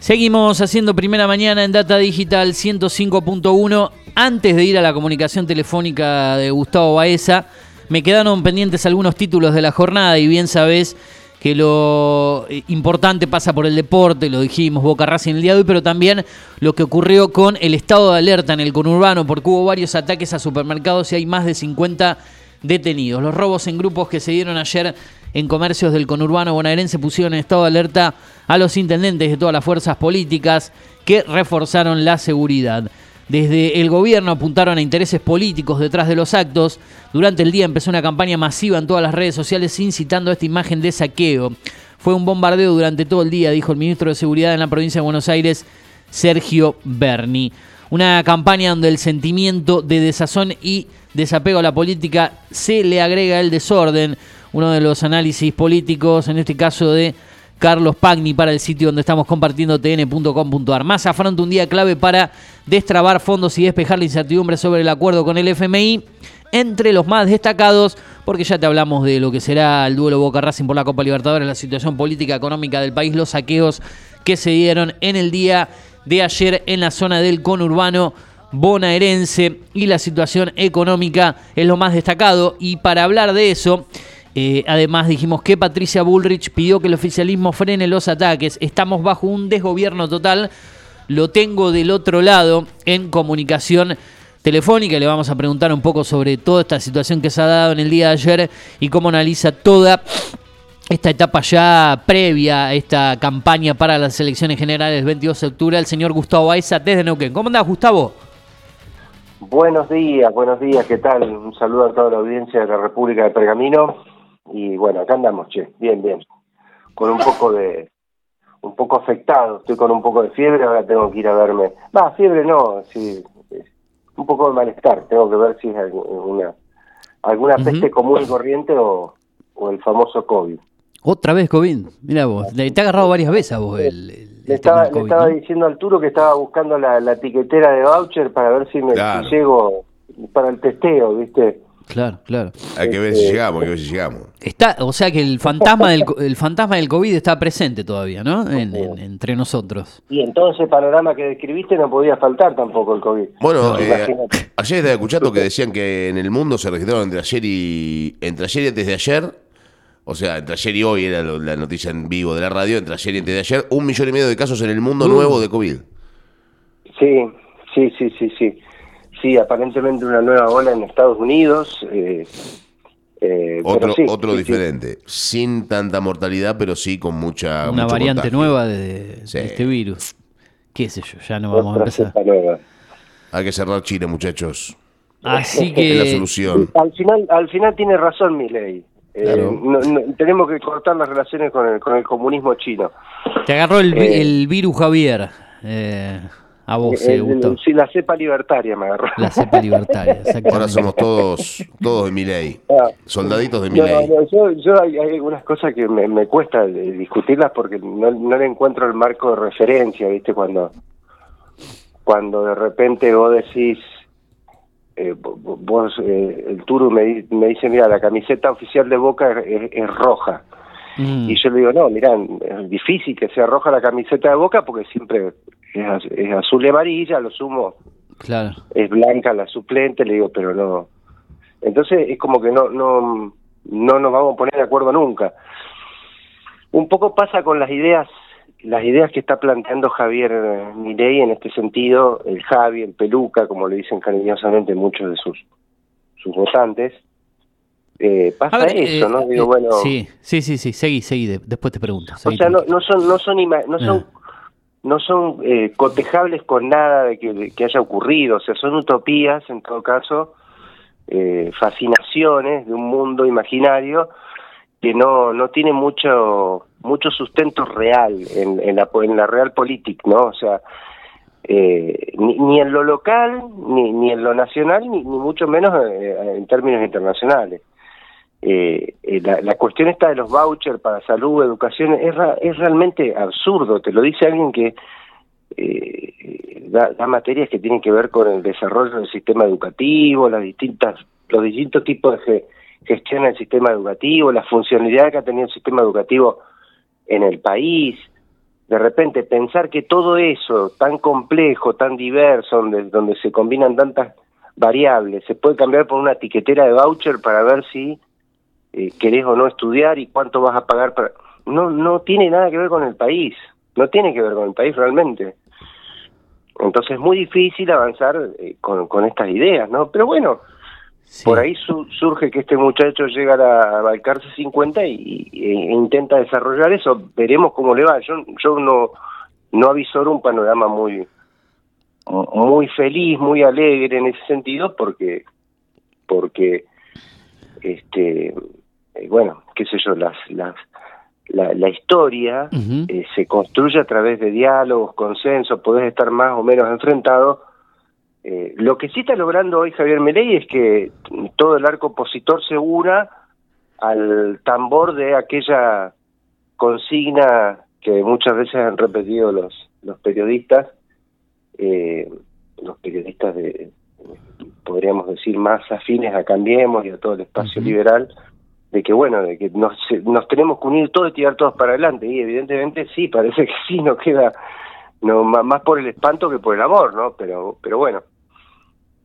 Seguimos haciendo primera mañana en Data Digital 105.1. Antes de ir a la comunicación telefónica de Gustavo Baeza, me quedaron pendientes algunos títulos de la jornada y bien sabés que lo eh, importante pasa por el deporte, lo dijimos, Boca Racing el día de hoy, pero también lo que ocurrió con el estado de alerta en el conurbano, porque hubo varios ataques a supermercados y hay más de 50 detenidos. Los robos en grupos que se dieron ayer en comercios del conurbano bonaerense pusieron en estado de alerta a los intendentes de todas las fuerzas políticas que reforzaron la seguridad. Desde el gobierno apuntaron a intereses políticos detrás de los actos. Durante el día empezó una campaña masiva en todas las redes sociales incitando a esta imagen de saqueo. Fue un bombardeo durante todo el día, dijo el ministro de Seguridad en la provincia de Buenos Aires, Sergio Berni. Una campaña donde el sentimiento de desazón y desapego a la política se le agrega el desorden. Uno de los análisis políticos, en este caso de Carlos Pagni para el sitio donde estamos compartiendo tn.com.ar. Más afronta un día clave para destrabar fondos y despejar la incertidumbre sobre el acuerdo con el FMI. Entre los más destacados, porque ya te hablamos de lo que será el duelo Boca Racing por la Copa Libertadores, la situación política económica del país, los saqueos que se dieron en el día de ayer en la zona del conurbano bonaerense y la situación económica es lo más destacado. Y para hablar de eso, eh, además dijimos que Patricia Bullrich pidió que el oficialismo frene los ataques. Estamos bajo un desgobierno total. Lo tengo del otro lado en comunicación telefónica. Le vamos a preguntar un poco sobre toda esta situación que se ha dado en el día de ayer y cómo analiza toda esta etapa ya previa a esta campaña para las elecciones generales del 22 de octubre. El señor Gustavo Aiza desde Neuquén. ¿Cómo andás, Gustavo? Buenos días, buenos días, ¿qué tal? Un saludo a toda la audiencia de la República de Pergamino. Y bueno, acá andamos, che, bien, bien. Con un poco de, un poco afectado, estoy con un poco de fiebre, ahora tengo que ir a verme. Va, fiebre no, sí, un poco de malestar, tengo que ver si es alguna, alguna peste común y corriente o, o el famoso COVID. Otra vez COVID, mira vos, te ha agarrado varias veces a vos el, le estaba, le estaba diciendo al Turo que estaba buscando la, la etiquetera de voucher para ver si me si llego para el testeo, ¿viste? Claro, claro. Hay que ver si este, llegamos, hay que ver si llegamos. Está, o sea que el fantasma del el fantasma del COVID está presente todavía, ¿no? entre nosotros. Y en todo ese panorama que describiste no podía faltar tampoco el COVID. Bueno, eh, ayer estaba escuchando que decían que en el mundo se registraron entre ayer y entre ayer y antes de ayer, o sea, entre ayer y hoy era la noticia en vivo de la radio, entre ayer y antes de ayer, un millón y medio de casos en el mundo mm. nuevo de COVID. Sí, sí, sí, sí, sí. Sí, aparentemente una nueva ola en Estados Unidos. Eh, eh, otro otro diferente, sin tanta mortalidad, pero sí con mucha. Una variante nueva de, este virus. ¿Qué sé yo? Ya no vamos a empezar. Hay que cerrar Chile, muchachos. Así que. Es la solución. Al final, al final tiene razón mi ley. Eh, tenemos que cortar las relaciones con el, con el comunismo chino. Te agarró el, el virus Javier. Eh, a vos, eh, Sí, la cepa libertaria me agarró. La cepa libertaria, Ahora somos todos todos de mi ley, ah. soldaditos de mi ley. yo, hay, algunas cosas que me, cuesta discutirlas porque no, no, le encuentro el marco de referencia, ¿viste? Cuando, cuando de repente vos decís, eh, vos, eh, el Turu me, me, dice, mira, la camiseta oficial de Boca es, roja. Mm. Y yo le digo, no, mirá, es difícil que sea roja la camiseta de Boca porque siempre es, azul y amarilla, lo sumo. Claro. Es blanca la suplente, le digo, pero no. Entonces es como que no, no, no nos vamos a poner de acuerdo nunca. Un poco pasa con las ideas, las ideas que está planteando Javier Milei en este sentido, el Javi, el Peluca, como le dicen cariñosamente muchos de sus, sus votantes. Eh, pasa eso, ¿no? Eh, Digo, bueno, sí, sí, sí, sí, seguí, seguí, después te pregunto. o sea, no, no, son, no son, no son ah no son eh, cotejables con nada de que, haya ocurrido, o sea, son utopías en todo caso, eh, fascinaciones de un mundo imaginario que no, no tiene mucho mucho sustento real en, en, la, en la real política, ¿no? O sea, eh, ni, en lo local, ni, ni en lo nacional, ni, ni mucho menos en términos internacionales eh, eh, la, la, cuestión esta de los vouchers para salud, educación, es, es realmente absurdo, te lo dice alguien que eh, da, materias que tienen que ver con el desarrollo del sistema educativo, las distintas, los distintos tipos de gestión del sistema educativo, la funcionalidad que ha tenido el sistema educativo en el país. de repente pensar que todo eso tan complejo, tan diverso, donde, donde se combinan tantas variables, se puede cambiar por una etiquetera de voucher para ver si eh, querés o no estudiar y cuánto vas a pagar para... No, no tiene nada que ver con el país, no tiene que ver con el país realmente. Entonces es muy difícil avanzar eh, con, con estas ideas, ¿no? Pero bueno, por ahí surge que este muchacho llega a, Balcarce 50 y, e intenta desarrollar eso. Veremos cómo le va. Yo, yo no, no avisoro un panorama muy, muy feliz, muy alegre en ese sentido, porque, porque, este, eh, bueno, qué sé yo, las, las, la, historia eh, se construye a través de diálogos, consensos, podés estar más o menos enfrentado. Eh, lo que sí está logrando hoy Javier Meley es que todo el arco opositor se una al tambor de aquella consigna que muchas veces han repetido los, los periodistas, eh, los periodistas de, podríamos decir, más afines a Cambiemos y a todo el espacio liberal, de que bueno, de que nos, nos tenemos que unir todos y tirar todos para adelante, y evidentemente sí, parece que sí, nos queda no más por el espanto que por el amor, ¿no? Pero, pero bueno.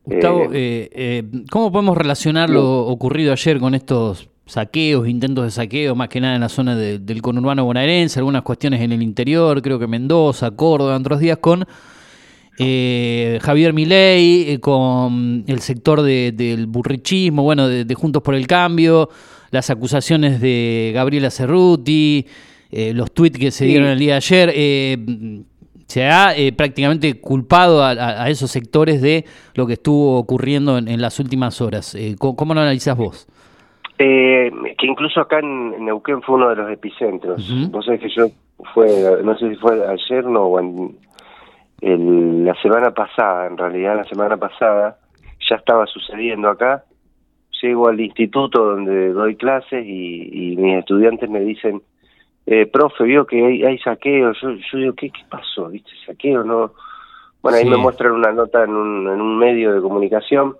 Gustavo, eh, eh, eh, ¿cómo podemos relacionar lo ocurrido ayer con estos saqueos, intentos de saqueo, más que nada en la zona del conurbano bonaerense, algunas cuestiones en el interior, creo que Mendoza, Córdoba, otros días con Javier Milei, con el sector del burrichismo, bueno, de, Juntos por el Cambio, las acusaciones de Gabriela Cerruti, los tuits que se dieron el día de ayer se ha eh, prácticamente culpado a, esos sectores de lo que estuvo ocurriendo en, las últimas horas. Eh, ¿cómo, lo analizas vos? Eh, que incluso acá en Neuquén fue uno de los epicentros. Vos sabés que yo fue, no sé si fue ayer no, o en, la semana pasada, en realidad la semana pasada, ya estaba sucediendo acá. Llego al instituto donde doy clases y mis estudiantes me dicen, eh, profe, vio que hay, hay saqueo. Yo, yo digo, ¿qué, ¿qué pasó? ¿Viste? ¿Saqueo? No. Bueno, ahí me muestran una nota en un, en un medio de comunicación.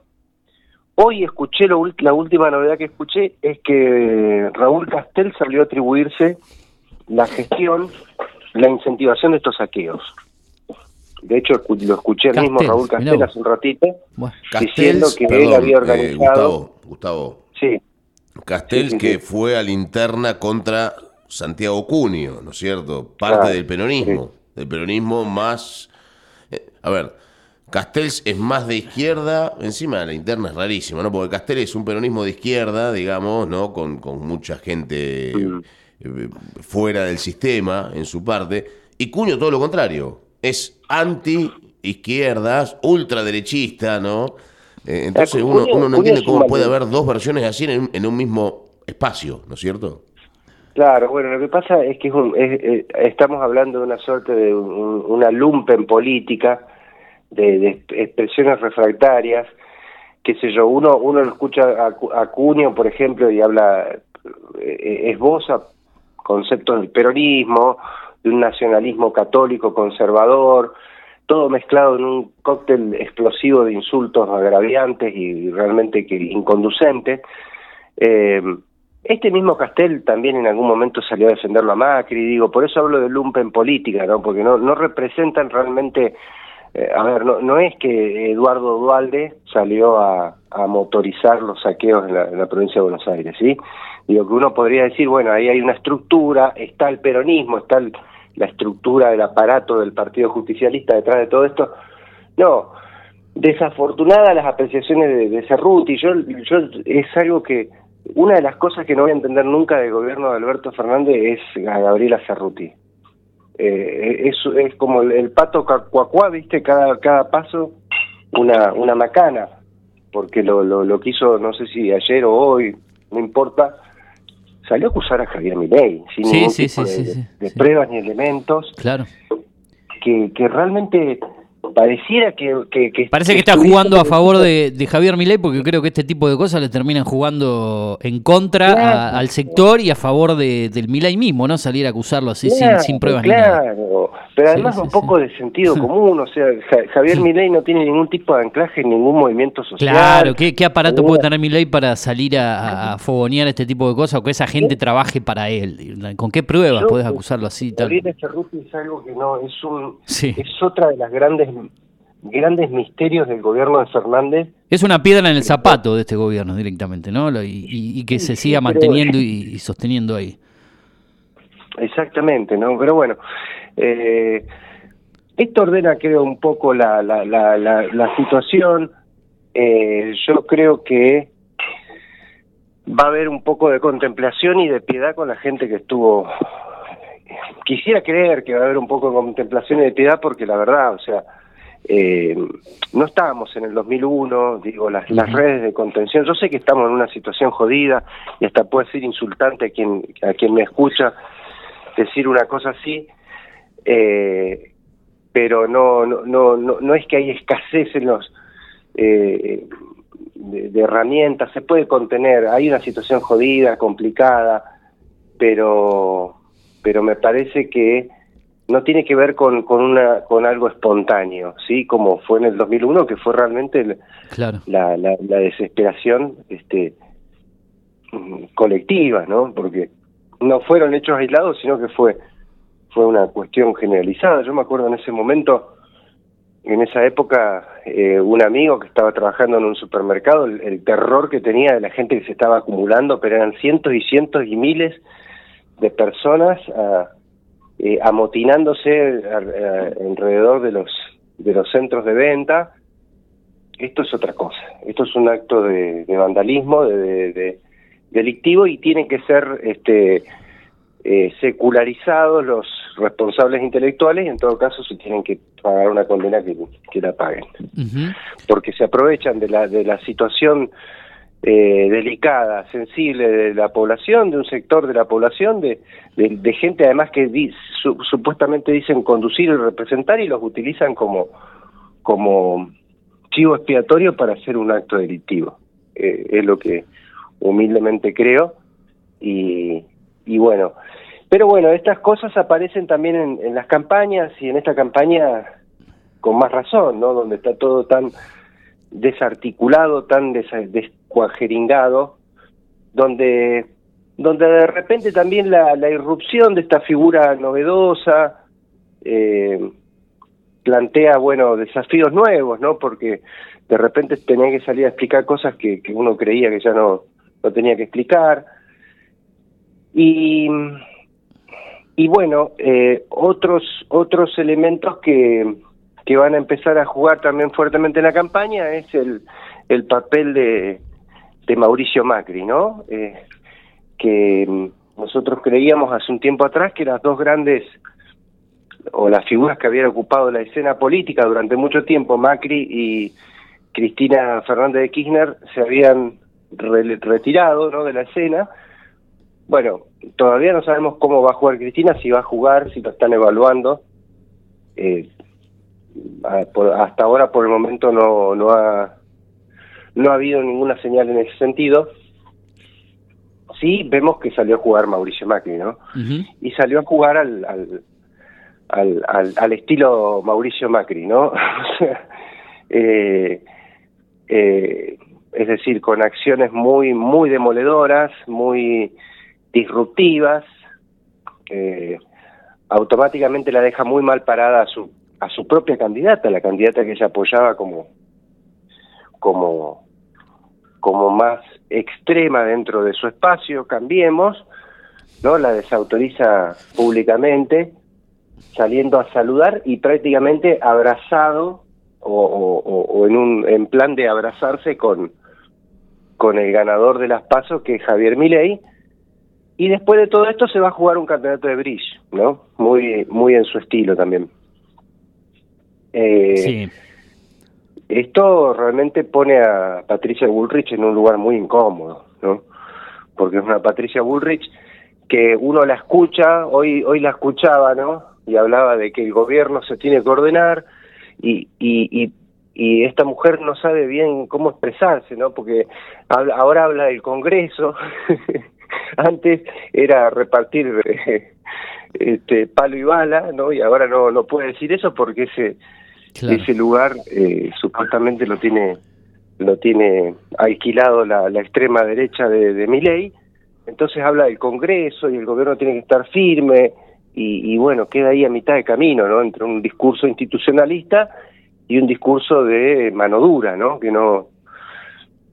Hoy escuché, lo, la última novedad que escuché es que Raúl Castel salió a atribuirse la gestión, la incentivación de estos saqueos. De hecho, lo escuché el mismo Raúl Castel hace un ratito, diciendo que él había eh, organizado... Gustavo, Gustavo. Sí. Castel que fue a linterna contra Santiago Cunio, ¿no es cierto? Parte del peronismo, del peronismo más... Eh, a ver, Castells es más de izquierda, encima de la interna es rarísimo, ¿no? Porque Castells es un peronismo de izquierda, digamos, ¿no? Con, mucha gente eh, fuera del sistema en su parte, y Cunio todo lo contrario, es anti-izquierdas, ultraderechista, ¿no? Eh, entonces uno, no entiende cómo puede haber dos versiones así en un mismo espacio, ¿no es cierto? Claro, bueno, lo que pasa es que estamos hablando de una suerte de una lumpen política, de, expresiones refractarias, qué sé yo, uno uno lo escucha a, a Cunio, por ejemplo, y habla, eh, esboza conceptos del peronismo, de un nacionalismo católico conservador, todo mezclado en un cóctel explosivo de insultos agraviantes y realmente que inconducentes. Eh, este mismo Castel también en algún momento salió a defenderlo a Macri, digo, por eso hablo de lumpen política, ¿no? Porque no, no representan realmente, eh, a ver, no, no es que Eduardo Dualde salió a, motorizar los saqueos en la, provincia de Buenos Aires, ¿sí? Digo que uno podría decir, bueno, ahí hay una estructura, está el peronismo, está la estructura del aparato del Partido Justicialista detrás de todo esto. No, desafortunada las apreciaciones de, de Cerruti, yo, yo es algo que una de las cosas que no voy a entender nunca del gobierno de Alberto Fernández es a Gabriela Cerruti. Eh, es, es como el, pato cuacuá, ¿viste? Cada, cada paso una, una macana, porque lo, lo, lo quiso, no sé si ayer o hoy, no importa, salió a acusar a Javier Milei, sin ningún tipo de, pruebas ni elementos. Claro. Que, que realmente pareciera que... Parece que, está jugando a favor de, Javier Milei porque creo que este tipo de cosas le terminan jugando en contra al sector y a favor de, del Milei mismo, ¿no? Salir a acusarlo así sin, sin, pruebas claro. Pero además un poco de sentido común, o sea, Javier Milei no tiene ningún tipo de anclaje en ningún movimiento social. Claro, ¿qué, aparato puede tener Milei para salir a, a, fogonear este tipo de cosas o que esa gente trabaje para él? ¿Con qué pruebas puedes acusarlo así? Tal? es algo que no, es, un, es otra de las grandes grandes misterios del gobierno de Fernández. Es una piedra en el zapato de este gobierno directamente, ¿no? Y, que se siga manteniendo y, sosteniendo ahí. Exactamente, ¿no? Pero bueno, eh, esto ordena, creo, un poco la, la, la, la, situación. Eh, yo creo que va a haber un poco de contemplación y de piedad con la gente que estuvo quisiera creer que va a haber un poco de contemplación y de piedad porque la verdad, o sea, eh, no estábamos en el 2001, digo, las, las redes de contención, yo sé que estamos en una situación jodida y hasta puede ser insultante a quien, a quien me escucha decir una cosa así, eh, pero no, no, no, no, es que hay escasez en los... Eh, de, herramientas, se puede contener, hay una situación jodida, complicada, pero pero me parece que no tiene que ver con, con, una, con algo espontáneo, ¿sí? Como fue en el 2001, que fue realmente la, la, desesperación este, colectiva, ¿no? Porque no fueron hechos aislados, sino que fue, fue una cuestión generalizada. Yo me acuerdo en ese momento, en esa época, eh, un amigo que estaba trabajando en un supermercado, el, el terror que tenía de la gente que se estaba acumulando, pero eran cientos y cientos y miles de personas eh, amotinándose alrededor de los de los centros de venta. Esto es otra cosa. Esto es un acto de, vandalismo de, delictivo y tienen que ser este eh, secularizados los responsables intelectuales y en todo caso se tienen que pagar una condena que, que la paguen. Porque se aprovechan de la de la situación eh, delicada, sensible de la población, de un sector de la población, de, gente además que supuestamente dicen conducir y representar y los utilizan como, como chivo expiatorio para hacer un acto delictivo. Eh, es lo que humildemente creo y, y bueno, pero bueno, estas cosas aparecen también en, en las campañas y en esta campaña con más razón, ¿no? Donde está todo tan desarticulado, tan descuajeringado, donde, donde de repente también la, la irrupción de esta figura novedosa eh, plantea, bueno, desafíos nuevos, ¿no? Porque de repente tenía que salir a explicar cosas que, que uno creía que ya no, no tenía que explicar. Y, y bueno, eh, otros, otros elementos que, que van a empezar a jugar también fuertemente en la campaña es el, el papel de, de Mauricio Macri, ¿no? Eh, que mm, nosotros creíamos hace un tiempo atrás que las dos grandes o las figuras que habían ocupado la escena política durante mucho tiempo, Macri y Cristina Fernández de Kirchner, se habían retirado ¿no? de la escena. Bueno, todavía no sabemos cómo va a jugar Cristina, si va a jugar, si lo están evaluando. Eh, hasta ahora por el momento no, no ha no ha habido ninguna señal en ese sentido. Sí, vemos que salió a jugar Mauricio Macri, ¿no? Y salió a jugar al, al, al, al, estilo Mauricio Macri, ¿no? eh, eh, es decir, con acciones muy, muy demoledoras, muy disruptivas, eh, automáticamente la deja muy mal parada a su a su propia candidata, la candidata que ella apoyaba como, como, como más extrema dentro de su espacio, cambiemos, ¿no? La desautoriza públicamente, saliendo a saludar y prácticamente abrazado o, en un en plan de abrazarse con, con el ganador de las pasos que es Javier Milei y después de todo esto se va a jugar un campeonato de bridge, ¿no? Muy muy en su estilo también. Eh, Esto realmente pone a Patricia Bullrich en un lugar muy incómodo, ¿no? Porque es una Patricia Bullrich que uno la escucha, hoy, hoy la escuchaba, ¿no? Y hablaba de que el gobierno se tiene que ordenar y, y, y, esta mujer no sabe bien cómo expresarse, ¿no? Porque ahora habla del Congreso, antes era repartir este, palo y bala, ¿no? Y ahora no, no puede decir eso porque ese, ese lugar eh, supuestamente lo tiene lo tiene alquilado la, la extrema derecha de, de ley entonces habla del Congreso y el gobierno tiene que estar firme y, bueno, queda ahí a mitad de camino, ¿no? Entre un discurso institucionalista y un discurso de mano dura, ¿no? Que no,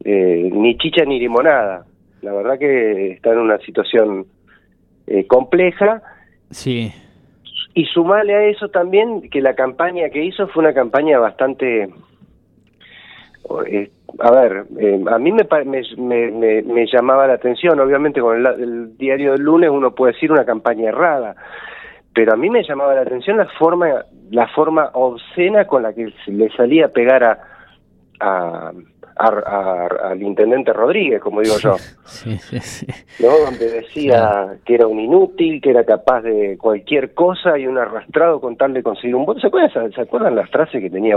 eh, ni chicha ni limonada. La verdad que está en una situación eh, compleja. Sí. Y sumale a eso también que la campaña que hizo fue una campaña bastante eh, a ver, eh, a mí me, me, me, llamaba la atención, obviamente con el, diario del lunes uno puede decir una campaña errada, pero a mí me llamaba la atención la forma, la forma obscena con la que le salía a pegar a, a, al intendente Rodríguez, como digo yo, ¿no? donde decía que era un inútil, que era capaz de cualquier cosa y un arrastrado con tal de conseguir un voto. ¿Se acuerdan, ¿se acuerdan las frases que tenía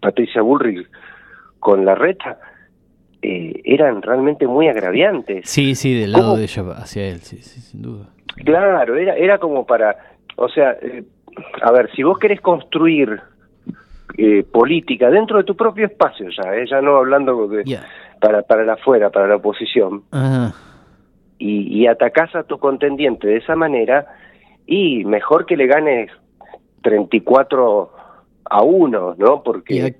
Patricia Bullrich con la reta eh, eran realmente muy agraviantes. Sí, sí, del lado de ella hacia él, sí, sí, sin duda. Claro, era, era como para, o sea, eh, a ver, si vos querés construir eh, política dentro de tu propio espacio ya, ya no hablando de, para, para la afuera, para la oposición, y, y atacás a tu contendiente de esa manera, y mejor que le ganes 34 a 1, ¿no? Porque...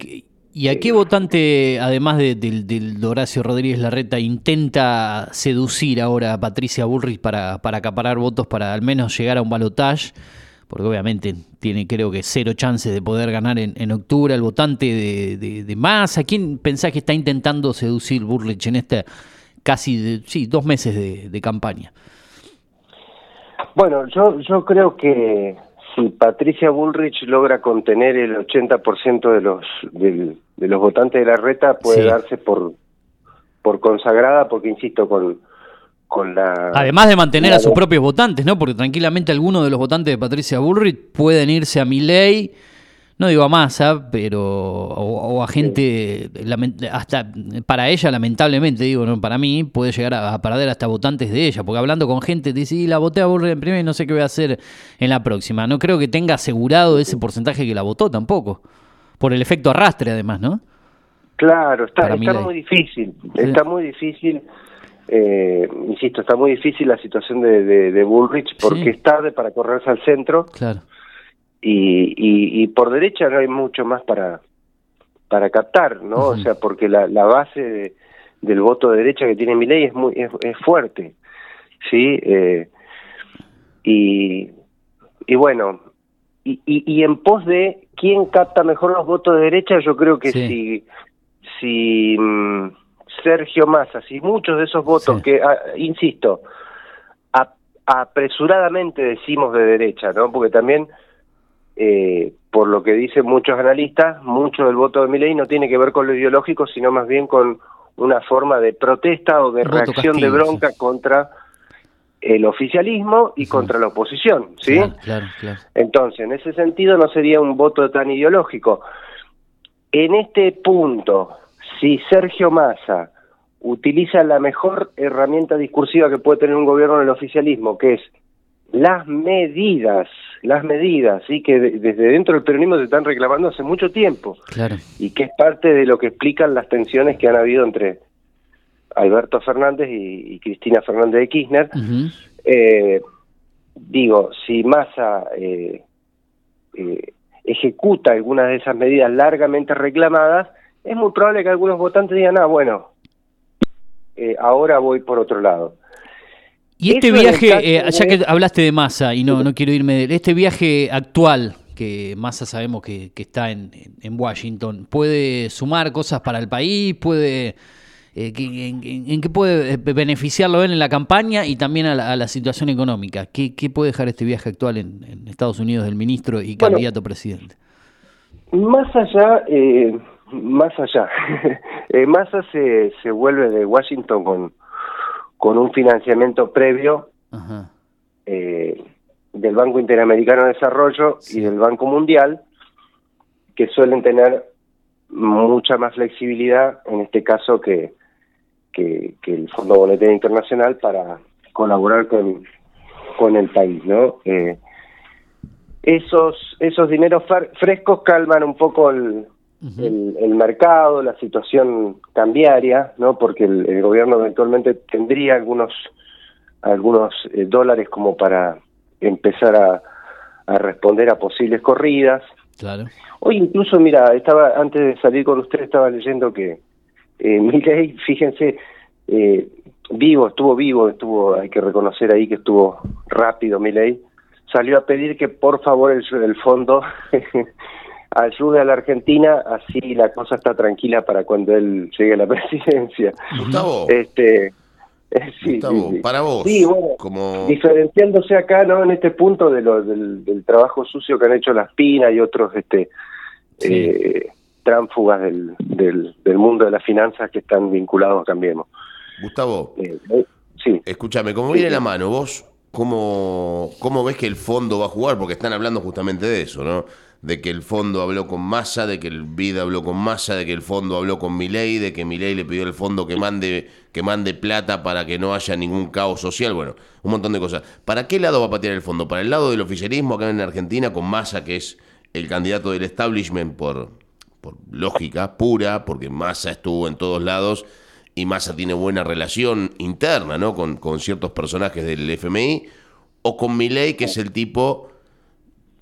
¿Y a qué votante, además de, del, Horacio Rodríguez Larreta, intenta seducir ahora a Patricia Bullrich para, para acaparar votos para al menos llegar a un balotaje? Porque obviamente tiene creo que cero chances de poder ganar en, en octubre el votante de, de, más. ¿A quién pensás que está intentando seducir Bullrich en este casi sí, dos meses de, campaña? Bueno, yo, yo creo que si Patricia Bullrich logra contener el 80% de los de, los votantes de la reta puede darse por por consagrada porque insisto con con la además de mantener a sus propios votantes no porque tranquilamente algunos de los votantes de Patricia Bullrich pueden irse a mi ley no digo a masa, pero o, a gente, hasta para ella lamentablemente, digo, no para mí, puede llegar a, perder hasta votantes de ella, porque hablando con gente, dice, y la voté a Burri en primera y no sé qué voy a hacer en la próxima. No creo que tenga asegurado ese porcentaje que la votó tampoco, por el efecto arrastre además, ¿no? Claro, está, está muy difícil, está muy difícil. Eh, insisto, está muy difícil la situación de, de, Bullrich porque es tarde para correrse al centro. Claro. Y, y, por derecha no hay mucho más para para captar, ¿no? O sea, porque la, la base del voto de derecha que tiene mi ley es muy es, fuerte, sí, eh, y y bueno y, y, en pos de quién capta mejor los votos de derecha, yo creo que si si mm, Sergio Massa, si muchos de esos votos que ah, insisto apresuradamente decimos de derecha, ¿no? Porque también eh, por lo que dicen muchos analistas, mucho del voto de Milei no tiene que ver con lo ideológico, sino más bien con una forma de protesta o de reacción de bronca contra el oficialismo y contra la oposición, ¿sí? Entonces, en ese sentido no sería un voto tan ideológico. En este punto, si Sergio Massa utiliza la mejor herramienta discursiva que puede tener un gobierno en el oficialismo, que es las medidas, las medidas, sí, que desde dentro del peronismo se están reclamando hace mucho tiempo. Claro. Y que es parte de lo que explican las tensiones que han habido entre Alberto Fernández y, Cristina Fernández de Kirchner. eh, digo, si Massa eh, eh, ejecuta algunas de esas medidas largamente reclamadas, es muy probable que algunos votantes digan, ah, bueno, eh, ahora voy por otro lado. Y este viaje, eh, ya que hablaste de Massa, y no, no quiero irme de este viaje actual, que Massa sabemos que, está en, en, Washington, ¿puede sumar cosas para el país? ¿Puede eh, en, qué puede eh, beneficiarlo él en la campaña y también a la, situación económica? ¿Qué, ¿Qué, puede dejar este viaje actual en, Estados Unidos del ministro y candidato presidente? Más allá, más allá, Massa se, se vuelve de Washington con con un financiamiento previo eh, del Banco Interamericano de Desarrollo y del Banco Mundial, que suelen tener mucha más flexibilidad, en este caso que, que, el Fondo Monetario Internacional para colaborar con, con el país, ¿no? Eh, esos, esos dineros frescos calman un poco el, el, mercado, la situación cambiaria, ¿no? Porque el, gobierno eventualmente tendría algunos algunos eh, dólares como para empezar a, a, responder a posibles corridas. Claro. Hoy incluso, mira, estaba antes de salir con usted estaba leyendo que eh, fíjense, eh, vivo, estuvo vivo, estuvo, hay que reconocer ahí que estuvo rápido ley, salió a pedir que por favor el, el fondo ayude a la Argentina, así la cosa está tranquila para cuando él llegue a la presidencia. Gustavo. Este, eh, sí, para vos, sí, como... diferenciándose acá, ¿no? En este punto de lo, del, trabajo sucio que han hecho las pinas y otros, este, eh, tránfugas del, del, del, mundo de las finanzas que están vinculados a Cambiemos. Gustavo, eh, sí. escúchame, ¿cómo viene la mano? ¿Vos cómo, cómo ves que el fondo va a jugar? Porque están hablando justamente de eso, ¿no? De que el fondo habló con Massa, de que el BID habló con Massa, de que el fondo habló con Milei, de que Milei le pidió al fondo que mande, que mande plata para que no haya ningún caos social, bueno, un montón de cosas. ¿Para qué lado va a patear el fondo? ¿Para el lado del oficialismo acá en Argentina con Massa, que es el candidato del establishment por, por lógica pura, porque Massa estuvo en todos lados y Massa tiene buena relación interna, ¿no? Con, con ciertos personajes del FMI, o con Milei, que es el tipo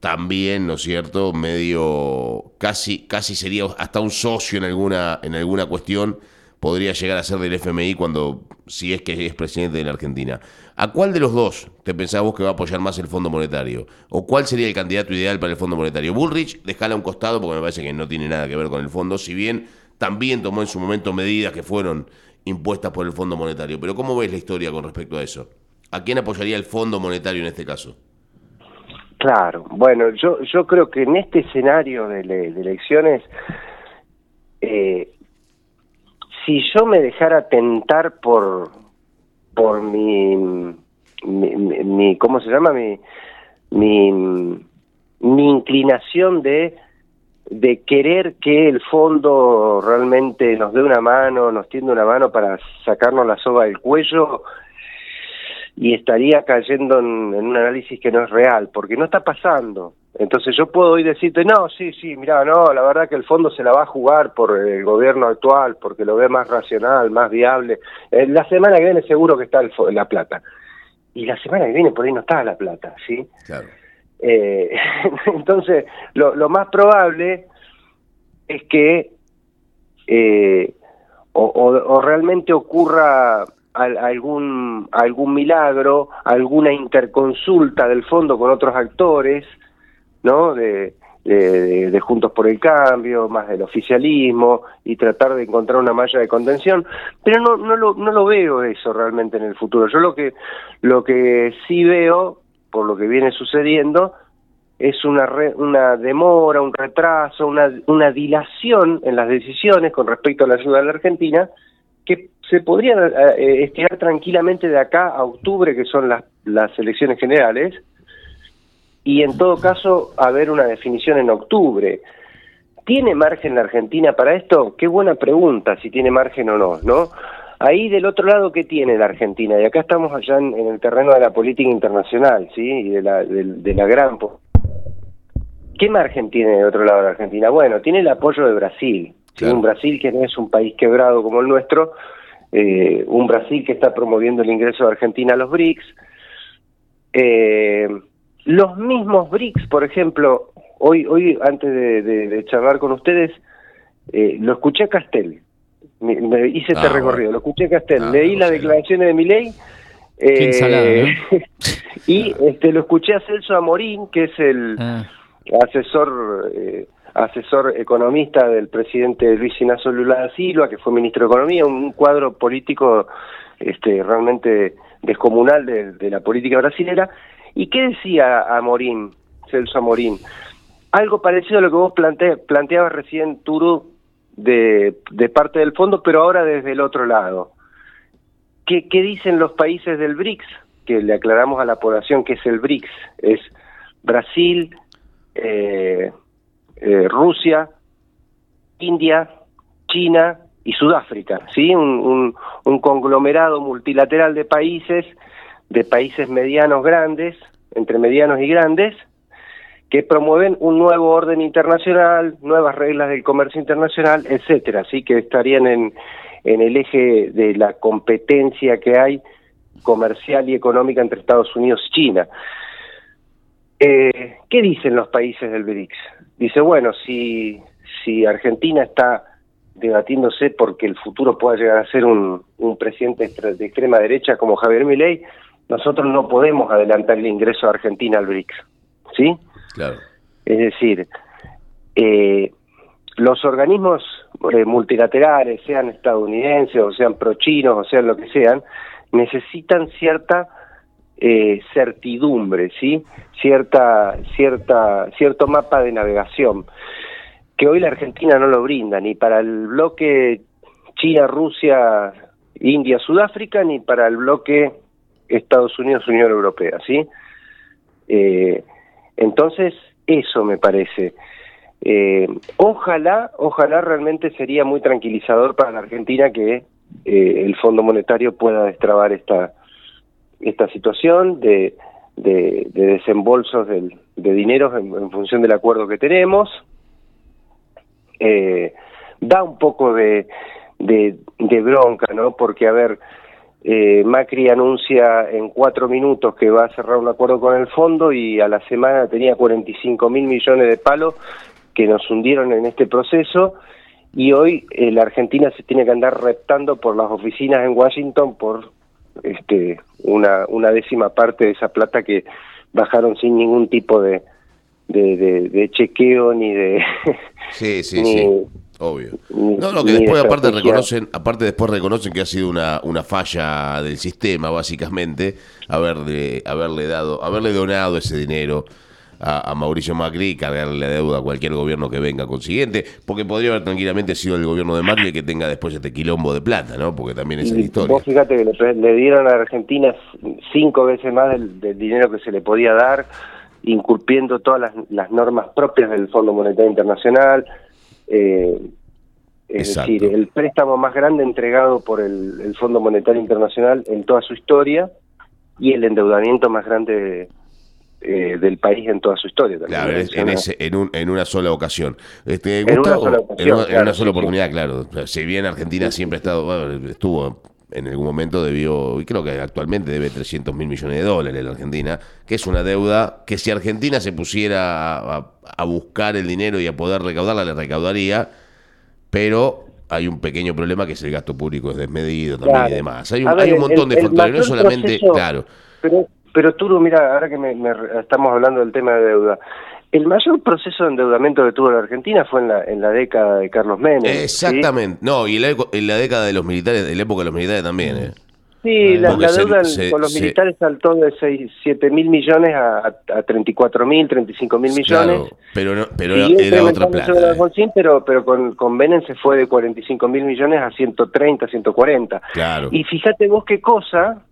también, ¿no es cierto? Medio, casi, casi sería hasta un socio en alguna, en alguna cuestión, podría llegar a ser del FMI cuando, si es que es presidente de la Argentina. ¿A cuál de los dos te pensás vos que va a apoyar más el Fondo Monetario? ¿O cuál sería el candidato ideal para el Fondo Monetario? Bullrich, déjala a un costado porque me parece que no tiene nada que ver con el fondo, si bien también tomó en su momento medidas que fueron impuestas por el Fondo Monetario. Pero ¿cómo ves la historia con respecto a eso? ¿A quién apoyaría el Fondo Monetario en este caso? Claro, bueno, yo, yo creo que en este escenario de, elecciones, eh, si yo me dejara tentar por, por mi, mi, ¿cómo se llama? Mi, mi, mi inclinación de, de querer que el fondo realmente nos dé una mano, nos tiende una mano para sacarnos la soga del cuello, y estaría cayendo en, un análisis que no es real, porque no está pasando. Entonces yo puedo hoy decirte, no, sí, sí, mira, no, la verdad que el fondo se la va a jugar por el gobierno actual, porque lo ve más racional, más viable. Eh, la semana que viene seguro que está el, la plata. Y la semana que viene por ahí no está la plata, ¿sí? Claro. Eh, entonces, lo, lo, más probable es que eh, o, o realmente ocurra algún, algún milagro, alguna interconsulta del fondo con otros actores, ¿no? De, de, Juntos por el Cambio, más del oficialismo, y tratar de encontrar una malla de contención, pero no, no, lo, no lo veo eso realmente en el futuro. Yo lo que, lo que sí veo, por lo que viene sucediendo, es una, una demora, un retraso, una, una dilación en las decisiones con respecto a la ayuda de la Argentina, que se podría eh, estirar tranquilamente de acá a octubre, que son las, las elecciones generales, y en todo caso haber una definición en octubre. ¿Tiene margen la Argentina para esto? Qué buena pregunta, si tiene margen o no, ¿no? Ahí del otro lado, ¿qué tiene la Argentina? Y acá estamos allá en, el terreno de la política internacional, ¿sí? Y de la, de, la gran... ¿Qué margen tiene del otro lado la Argentina? Bueno, tiene el apoyo de Brasil. Un Brasil que no es un país quebrado como el nuestro, eh, un Brasil que está promoviendo el ingreso de Argentina a los BRICS. Eh, los mismos BRICS, por ejemplo, hoy, hoy antes de, charlar con ustedes, eh, lo escuché a Castel, me, hice este ah, recorrido, lo escuché a Castel, ah, leí las declaraciones de mi ley. y este, lo escuché a Celso Amorín, que es el ah. Asesor asesor economista del presidente Luis Inacio Lula da Silva, que fue ministro de Economía, un cuadro político este, realmente descomunal de, la política brasilera. ¿Y qué decía Amorín, Celso Amorín? Algo parecido a lo que vos plante, planteabas recién, Turu, de, parte del fondo, pero ahora desde el otro lado. ¿Qué, ¿Qué dicen los países del BRICS? Que le aclaramos a la población que es el BRICS. Es Brasil, eh, eh, Rusia, India, China y Sudáfrica, ¿sí? Un, conglomerado multilateral de países, de países medianos grandes, entre medianos y grandes, que promueven un nuevo orden internacional, nuevas reglas del comercio internacional, etcétera, así que estarían en, en el eje de la competencia que hay comercial y económica entre Estados Unidos y China. Eh, ¿Qué dicen los países del BRICS? Dice, bueno, si, si Argentina está debatiéndose porque el futuro pueda llegar a ser un, un presidente de extrema derecha como Javier Milei, nosotros no podemos adelantar el ingreso de Argentina al BRICS. ¿Sí? Claro. Es decir, eh, los organismos eh, multilaterales, sean estadounidenses o sean prochinos o sean lo que sean, necesitan cierta eh, certidumbre, ¿sí? Cierta, cierta, cierto mapa de navegación que hoy la Argentina no lo brinda ni para el bloque China, Rusia, India, Sudáfrica, ni para el bloque Estados Unidos, Unión Europea, ¿sí? Eh, entonces, eso me parece. Eh, ojalá, ojalá realmente sería muy tranquilizador para la Argentina que eh, el Fondo Monetario pueda destrabar esta esta situación de, de, desembolsos de dinero en, función del acuerdo que tenemos. Eh, da un poco de, de, bronca, ¿no? Porque, a ver, eh, Macri anuncia en cuatro minutos que va a cerrar un acuerdo con el fondo y a la semana tenía 45 mil millones de palos que nos hundieron en este proceso y hoy eh, la Argentina se tiene que andar reptando por las oficinas en Washington por este una, una décima parte de esa plata que bajaron sin ningún tipo de, de, chequeo ni de... Sí, sí, sí. Obvio. No, no, que después aparte reconocen, aparte después reconocen que ha sido una, una falla del sistema, básicamente, haberle, haberle dado, haberle donado ese dinero a, Mauricio Macri y cargarle la deuda a cualquier gobierno que venga consiguiente, porque podría haber tranquilamente sido el gobierno de Macri el que tenga después este quilombo de plata, ¿no? Porque también es la historia. Vos fíjate que le, dieron a Argentina cinco veces más del, dinero que se le podía dar, incumpliendo todas las, normas propias del Fondo Monetario Internacional. Eh, es decir, el préstamo más grande entregado por el, Fondo Monetario Internacional en toda su historia y el endeudamiento más grande eh, del país en toda su historia. Claro, en, ese, en, un, en una sola ocasión. Este, en, una sola oportunidad, claro. Si bien Argentina siempre ha estado, estuvo en algún momento debió, y creo que actualmente debe 300 mil millones de dólares la Argentina, que es una deuda que si Argentina se pusiera a, buscar el dinero y a poder recaudarla, le recaudaría, pero hay un pequeño problema que es el gasto público es desmedido también y demás. Hay un, hay un montón de factores, no solamente, claro. Pero Turo, mira, ahora que me, estamos hablando del tema de deuda, el mayor proceso de endeudamiento que tuvo la Argentina fue en la, en la década de Carlos Menem. Exactamente, no, y en la década de los militares, en la época de los militares también. ¿eh? Sí, la, deuda con los militares saltó de 6, 7 mil millones a, a 34 mil, 35 mil millones. pero no, pero era, otra plata. Eh. pero pero con, con Menem se fue de 45 mil millones a 130, 140. Claro. Y fíjate vos qué cosa,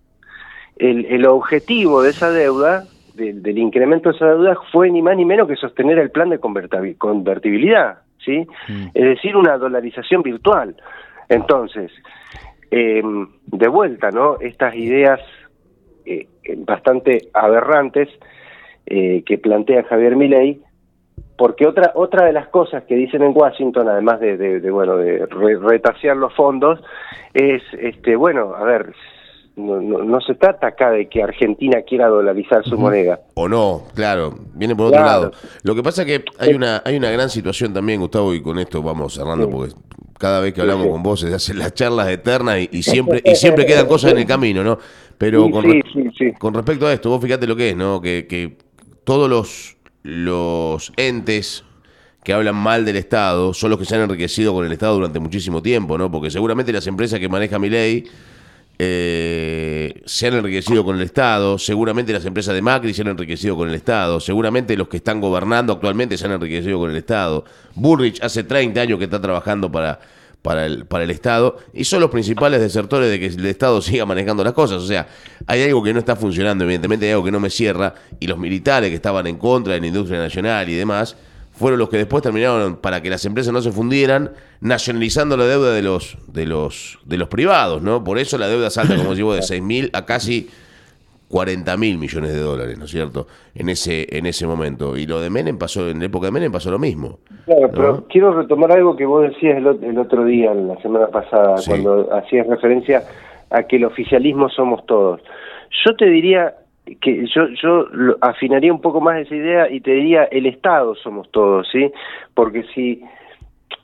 el, el objetivo de esa deuda, del incremento de esa deuda, fue ni más ni menos que sostener el plan de convertibilidad, ¿sí? Mm. Es decir, una dolarización virtual. Entonces, eh, de vuelta, ¿no? Estas ideas eh, bastante aberrantes eh, que plantea Javier Milei, porque otra otra de las cosas que dicen en Washington, además de, de, bueno de retasear los fondos, es este bueno, a ver, no, no, se trata acá de que Argentina quiera dolarizar su moneda. O no, claro, viene por otro lado. Lo que pasa es que hay una, hay una gran situación también, Gustavo, y con esto vamos cerrando, porque cada vez que hablamos con vos se hacen las charlas eternas y, siempre y siempre quedan cosas en el camino, ¿no? Pero con, con respecto a esto, vos fíjate lo que es, ¿no? Que, que todos los, los entes que hablan mal del Estado son los que se han enriquecido con el Estado durante muchísimo tiempo, ¿no? Porque seguramente las empresas que maneja mi ley eh, se han enriquecido con el Estado, seguramente las empresas de Macri se han enriquecido con el Estado, seguramente los que están gobernando actualmente se han enriquecido con el Estado. Bullrich hace 30 años que está trabajando para, para, el, para el Estado y son los principales desertores de que el Estado siga manejando las cosas. O sea, hay algo que no está funcionando, evidentemente hay algo que no me cierra y los militares que estaban en contra de la industria nacional y demás fueron los que después terminaron para que las empresas no se fundieran, nacionalizando la deuda de los de los de los privados, ¿no? Por eso la deuda salta, como digo, de 6 mil a casi 40 mil millones de dólares, ¿no es cierto? En ese en ese momento. Y lo de Menem pasó, en la época de Menem pasó lo mismo. Claro, ¿no? pero quiero retomar algo que vos decías el, el otro día, la semana pasada, Sí. cuando hacías referencia a que el oficialismo somos todos. Yo te diría que yo, yo afinaría un poco más esa idea y te diría el Estado somos todos, ¿sí? Porque si,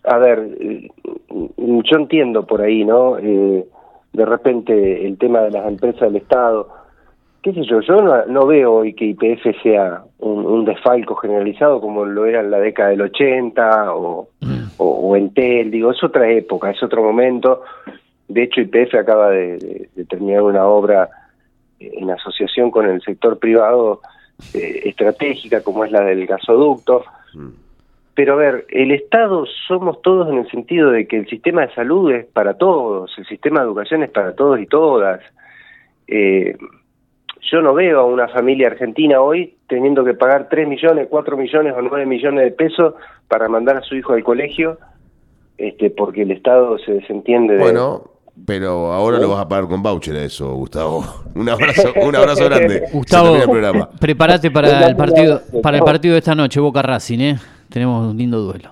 a ver, eh, yo entiendo por ahí, ¿no? Eh, de repente el tema de las empresas del Estado, qué sé yo, yo no, no veo hoy que IPF sea un, un desfalco generalizado como lo era en la década del 80 o, o, o Entel, digo, es otra época, es otro momento. De hecho, IPF acaba de, de- de terminar una obra en asociación con el sector privado eh, estratégica como es la del gasoducto. Pero a ver, el Estado somos todos en el sentido de que el sistema de salud es para todos, el sistema de educación es para todos y todas. Eh, yo no veo a una familia argentina hoy teniendo que pagar 3 millones, 4 millones o 9 millones de pesos para mandar a su hijo al colegio este porque el Estado se desentiende de... Bueno, pero ahora lo vas a pagar con voucher a eso, Gustavo. Un abrazo, un abrazo grande. Gustavo, el prepárate para el partido para el partido de esta noche, Boca Racing, ¿eh? Tenemos un lindo duelo.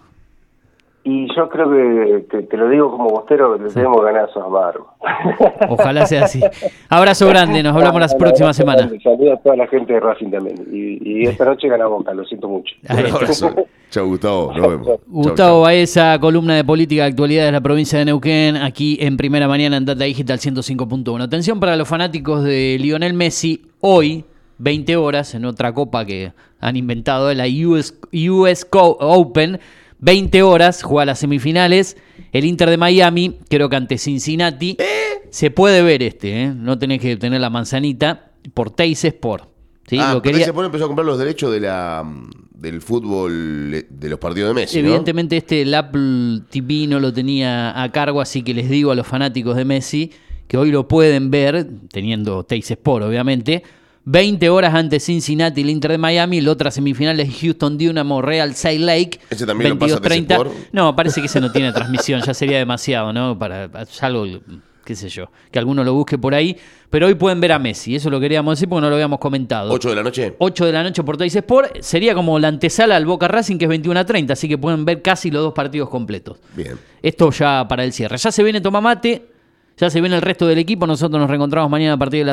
Y yo creo que, te, te lo digo como bostero, que le tenemos ganazos a Barbo. Ojalá sea así. Abrazo grande, nos hablamos la próxima semana. Saludos a toda la gente de Racing también. Y, y esta noche gana Boca, lo siento mucho. Un abrazo. Chao, Gustavo. Nos vemos. Chau, Gustavo chau. Baeza, columna de política de actualidad de la provincia de Neuquén, aquí en Primera Mañana en Data Digital 105.1. Atención para los fanáticos de Lionel Messi, hoy, 20 horas, en otra copa que han inventado, la US, US Co- Open, 20 horas, juega las semifinales, el Inter de Miami, creo que ante Cincinnati. Se puede ver este, ¿eh? no tenés que tener la manzanita, por Teis Sport. ¿sí? Ah, Lo quería- pone empezó a comprar los derechos de la del fútbol eh, de los partidos de Messi, ¿no? Evidentemente este el Apple TV no lo tenía a cargo, así que les digo a los fanáticos de Messi que hoy lo pueden ver, teniendo Teis Sport obviamente, 20 horas antes Cincinnati, el Inter de Miami, la otra semifinal es Houston Dynamo Real Salt Lake. ¿Ese también lo pasa Teis 22:30. Sport? No, parece que ese no tiene transmisión, ya sería demasiado, ¿no? Para es algo, qué sé yo, que alguno lo busque por ahí, pero hoy pueden ver a Messi, eso lo queríamos decir porque no lo habíamos comentado. 8 de la noche. 8 de la noche por Teis Sport. Sería como la antesala al Boca Racing, que es 21 a 30, así que pueden ver casi los dos partidos completos. Bien. Esto ya para el cierre. Ya se viene Tomamate, ya se viene el resto del equipo. Nosotros nos reencontramos mañana a partir de las